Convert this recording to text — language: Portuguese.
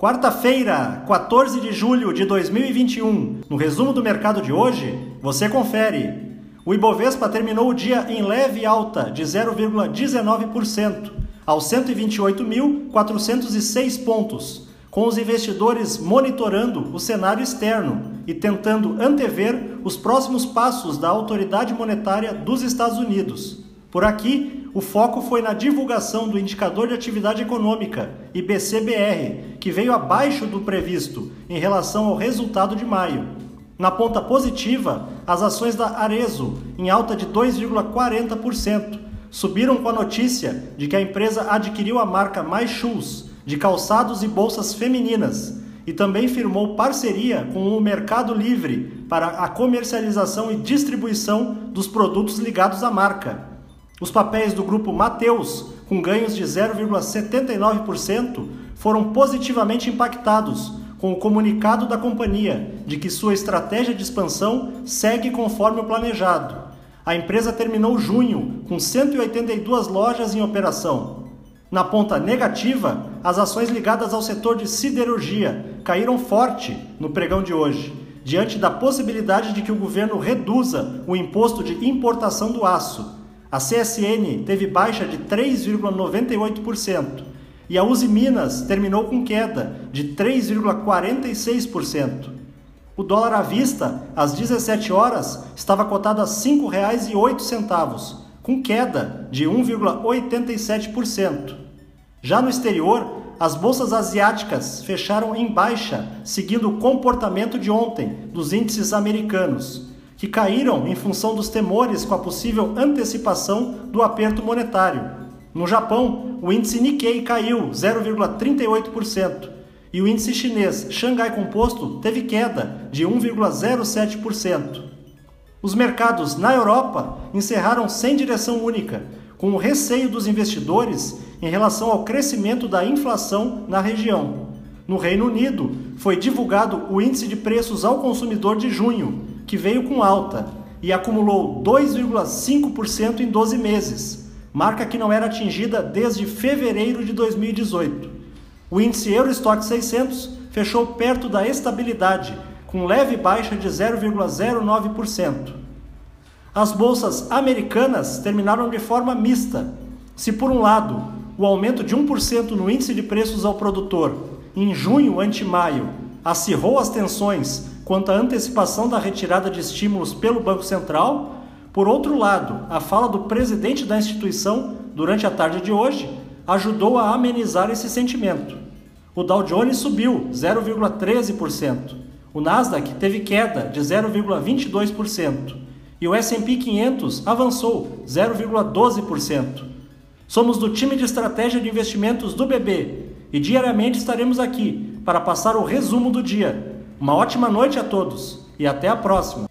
Quarta-feira, 14 de julho de 2021. No resumo do mercado de hoje, você confere. O Ibovespa terminou o dia em leve alta de 0,19%, aos 128.406 pontos, com os investidores monitorando o cenário externo e tentando antever os próximos passos da autoridade monetária dos Estados Unidos. Por aqui, o foco foi na divulgação do indicador de atividade econômica, IBCBR, que veio abaixo do previsto em relação ao resultado de maio. Na ponta positiva, as ações da Arezo, em alta de 2,40%, subiram com a notícia de que a empresa adquiriu a marca Mais Shoes, de calçados e bolsas femininas, e também firmou parceria com o Mercado Livre para a comercialização e distribuição dos produtos ligados à marca. Os papéis do grupo Mateus, com ganhos de 0,79%, foram positivamente impactados com o comunicado da companhia de que sua estratégia de expansão segue conforme o planejado. A empresa terminou junho com 182 lojas em operação. Na ponta negativa, as ações ligadas ao setor de siderurgia caíram forte no pregão de hoje, diante da possibilidade de que o governo reduza o imposto de importação do aço a CSN teve baixa de 3,98% e a Uzi Minas terminou com queda de 3,46%. O dólar à vista, às 17 horas, estava cotado a R$ 5,08, com queda de 1,87%. Já no exterior, as bolsas asiáticas fecharam em baixa, seguindo o comportamento de ontem dos índices americanos que caíram em função dos temores com a possível antecipação do aperto monetário. No Japão, o índice Nikkei caiu 0,38% e o índice chinês Xangai Composto teve queda de 1,07%. Os mercados na Europa encerraram sem direção única, com o receio dos investidores em relação ao crescimento da inflação na região. No Reino Unido, foi divulgado o índice de preços ao consumidor de junho, que veio com alta e acumulou 2,5% em 12 meses, marca que não era atingida desde fevereiro de 2018. O índice Eurostock 600 fechou perto da estabilidade, com leve baixa de 0,09%. As bolsas americanas terminaram de forma mista. Se, por um lado, o aumento de 1% no índice de preços ao produtor em junho ante maio acirrou as tensões quanto à antecipação da retirada de estímulos pelo Banco Central. Por outro lado, a fala do presidente da instituição durante a tarde de hoje ajudou a amenizar esse sentimento. O Dow Jones subiu 0,13%, o Nasdaq teve queda de 0,22% e o S&P 500 avançou 0,12%. Somos do time de estratégia de investimentos do BB e diariamente estaremos aqui para passar o resumo do dia uma ótima noite a todos e até a próxima!